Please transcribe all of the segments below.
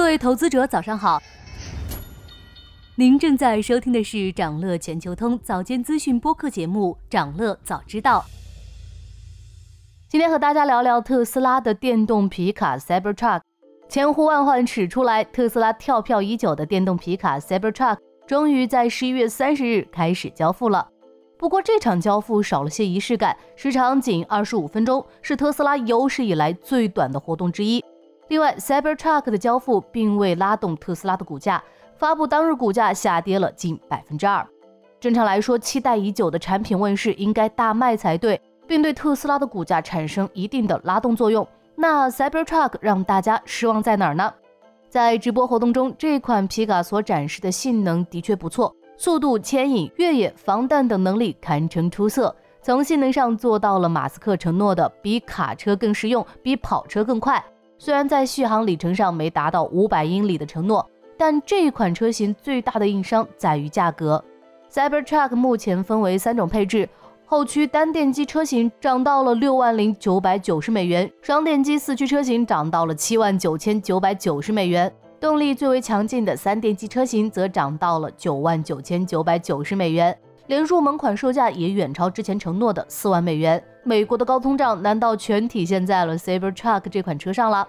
各位投资者，早上好。您正在收听的是长乐全球通早间资讯播客节目《长乐早知道》。今天和大家聊聊特斯拉的电动皮卡 Cybertruck。千呼万唤始出来，特斯拉跳票已久的电动皮卡 Cybertruck 终于在十一月三十日开始交付了。不过这场交付少了些仪式感，时长仅二十五分钟，是特斯拉有史以来最短的活动之一。另外，Cybertruck 的交付并未拉动特斯拉的股价，发布当日股价下跌了近百分之二。正常来说，期待已久的产品问世应该大卖才对，并对特斯拉的股价产生一定的拉动作用。那 Cybertruck 让大家失望在哪儿呢？在直播活动中，这款皮卡所展示的性能的确不错，速度、牵引、越野、防弹等能力堪称出色。从性能上做到了马斯克承诺的比卡车更实用，比跑车更快。虽然在续航里程上没达到五百英里的承诺，但这一款车型最大的硬伤在于价格。Cybertruck 目前分为三种配置，后驱单电机车型涨到了六万零九百九十美元，双电机四驱车型涨到了七万九千九百九十美元，动力最为强劲的三电机车型则涨到了九万九千九百九十美元，连入门款售价也远超之前承诺的四万美元。美国的高通胀难道全体现在了 Cybertruck 这款车上了？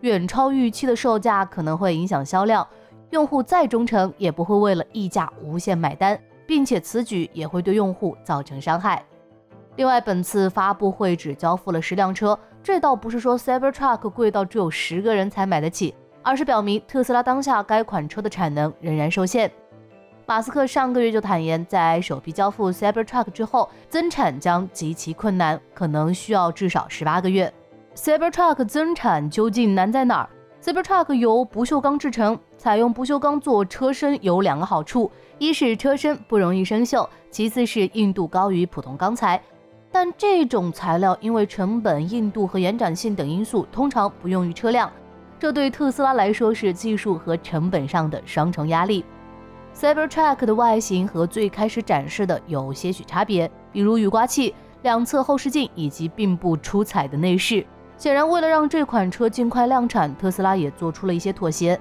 远超预期的售价可能会影响销量，用户再忠诚也不会为了溢价无限买单，并且此举也会对用户造成伤害。另外，本次发布会只交付了十辆车，这倒不是说 Cybertruck 贵到只有十个人才买得起，而是表明特斯拉当下该款车的产能仍然受限。马斯克上个月就坦言，在首批交付 Cybertruck 之后，增产将极其困难，可能需要至少十八个月。Cybertruck 增产究竟难在哪儿？Cybertruck 由不锈钢制成，采用不锈钢做车身有两个好处：一是车身不容易生锈，其次是硬度高于普通钢材。但这种材料因为成本、硬度和延展性等因素，通常不用于车辆，这对特斯拉来说是技术和成本上的双重压力。Cybertruck 的外形和最开始展示的有些许差别，比如雨刮器、两侧后视镜以及并不出彩的内饰。显然，为了让这款车尽快量产，特斯拉也做出了一些妥协。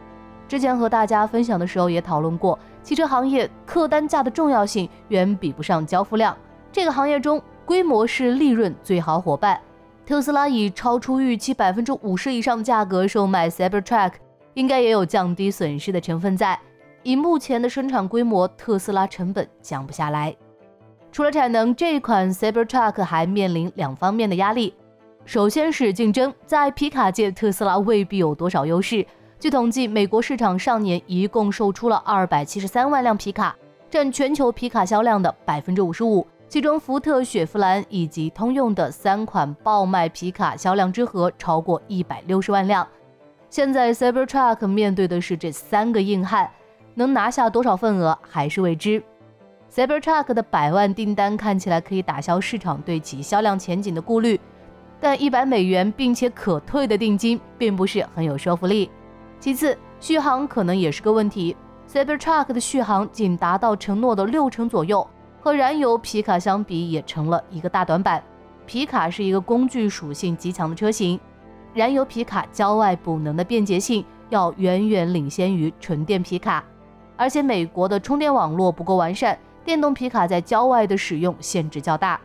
之前和大家分享的时候也讨论过，汽车行业客单价的重要性远比不上交付量。这个行业中，规模是利润最好伙伴。特斯拉以超出预期百分之五十以上的价格售卖 Cybertruck，应该也有降低损失的成分在。以目前的生产规模，特斯拉成本降不下来。除了产能，这款 Cybertruck 还面临两方面的压力。首先是竞争，在皮卡界，特斯拉未必有多少优势。据统计，美国市场上年一共售出了二百七十三万辆皮卡，占全球皮卡销量的百分之五十五。其中，福特、雪佛兰以及通用的三款爆卖皮卡销量之和超过一百六十万辆。现在，Cybertruck 面对的是这三个硬汉。能拿下多少份额还是未知。Cybertruck 的百万订单看起来可以打消市场对其销量前景的顾虑，但一百美元并且可退的定金并不是很有说服力。其次，续航可能也是个问题。Cybertruck 的续航仅达到承诺的六成左右，和燃油皮卡相比也成了一个大短板。皮卡是一个工具属性极强的车型，燃油皮卡郊外补能的便捷性要远远领先于纯电皮卡。而且美国的充电网络不够完善，电动皮卡在郊外的使用限制较大。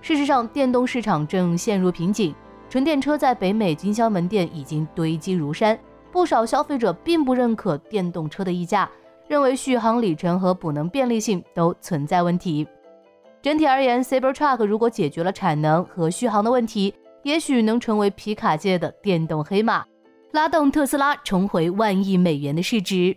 事实上，电动市场正陷入瓶颈，纯电车在北美经销门店已经堆积如山，不少消费者并不认可电动车的溢价，认为续航里程和补能便利性都存在问题。整体而言，Cybertruck 如果解决了产能和续航的问题，也许能成为皮卡界的电动黑马，拉动特斯拉重回万亿美元的市值。